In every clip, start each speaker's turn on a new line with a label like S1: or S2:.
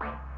S1: Bye.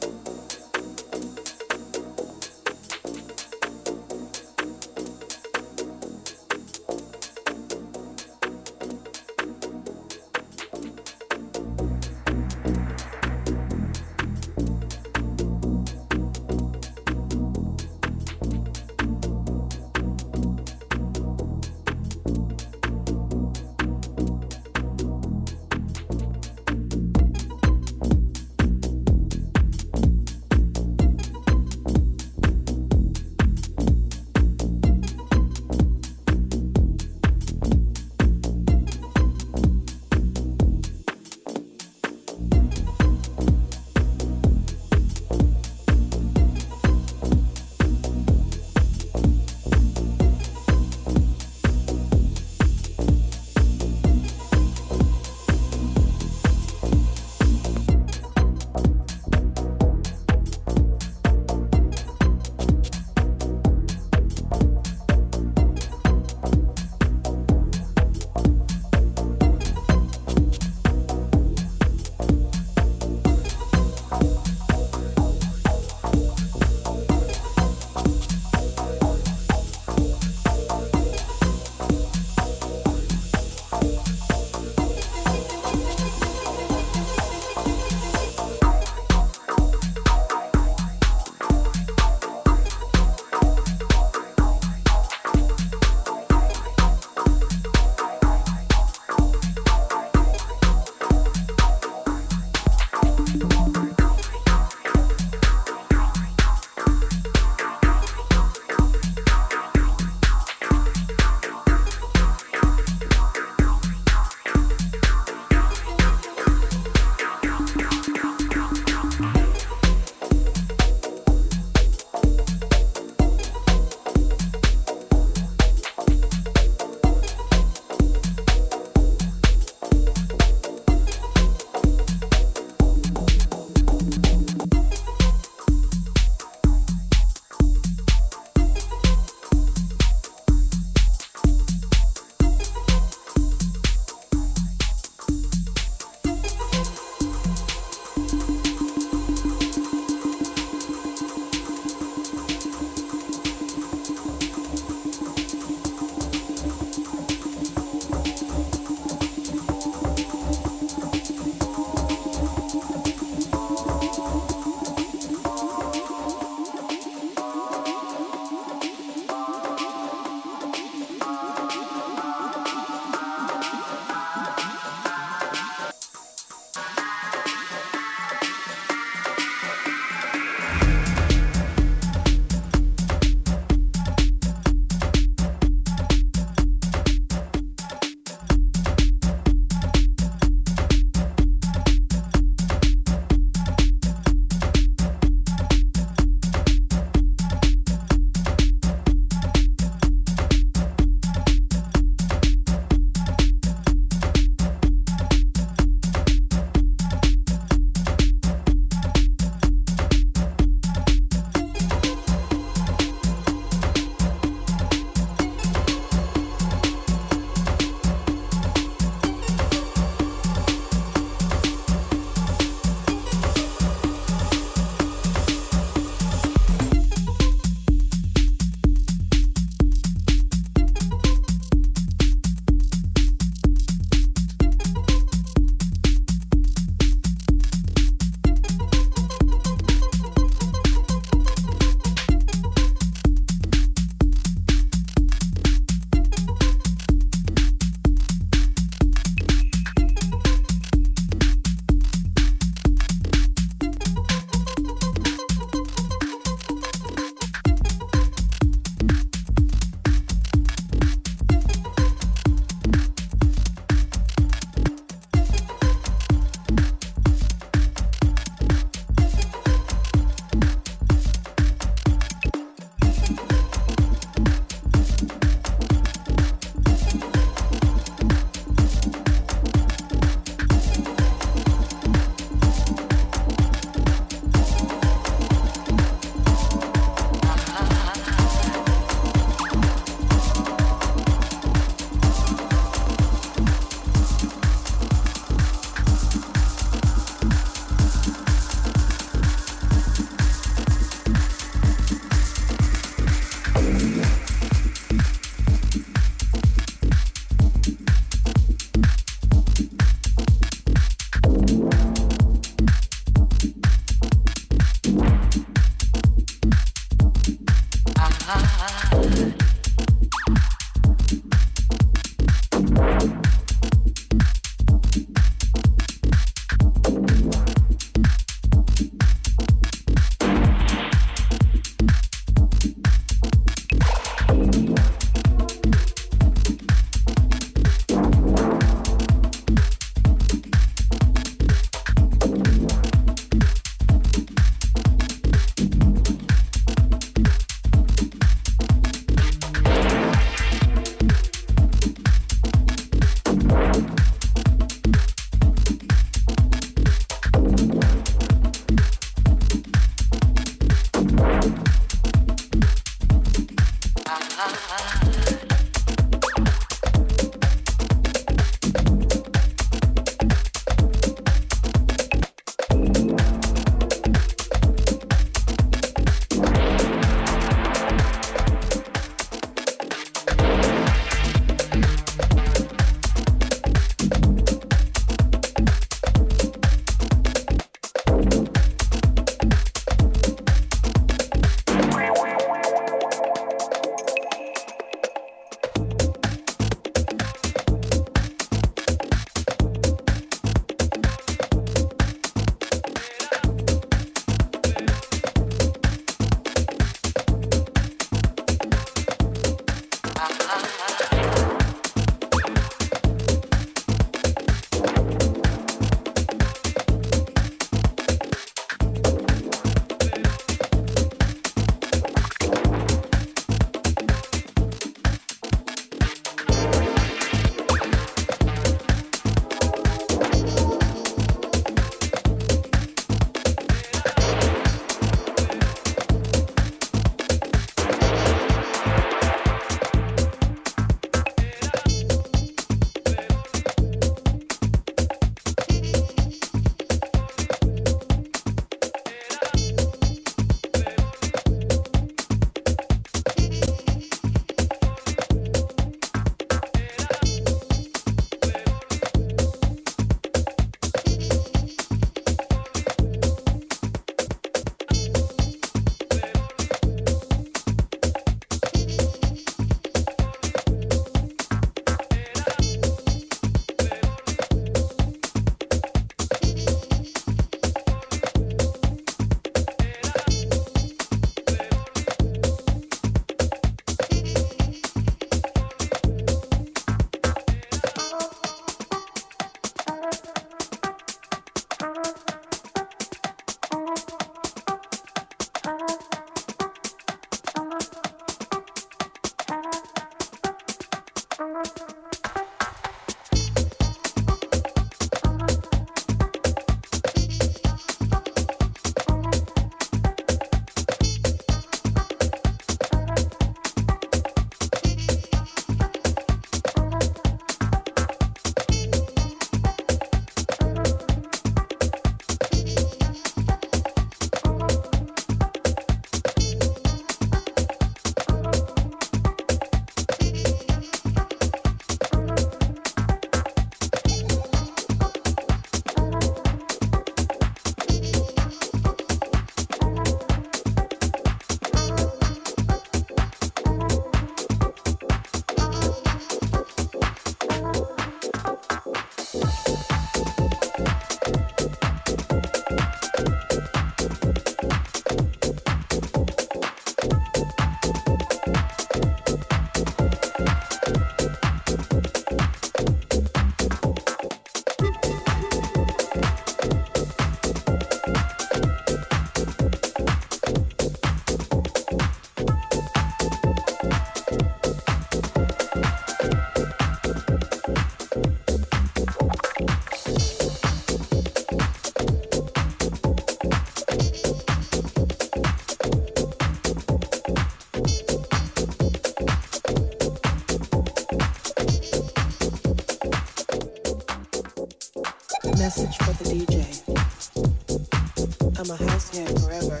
S2: can't forever,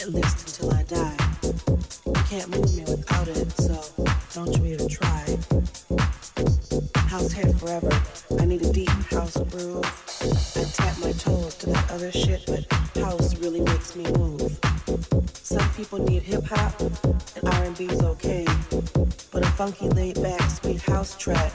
S2: at least until I die. You can't move me without it, so don't you even try. House hair forever, I need a deep house groove. I tap my toes to that other shit, but house really makes me move. Some people need hip hop, and R&B is okay, but a funky laid back sweet house track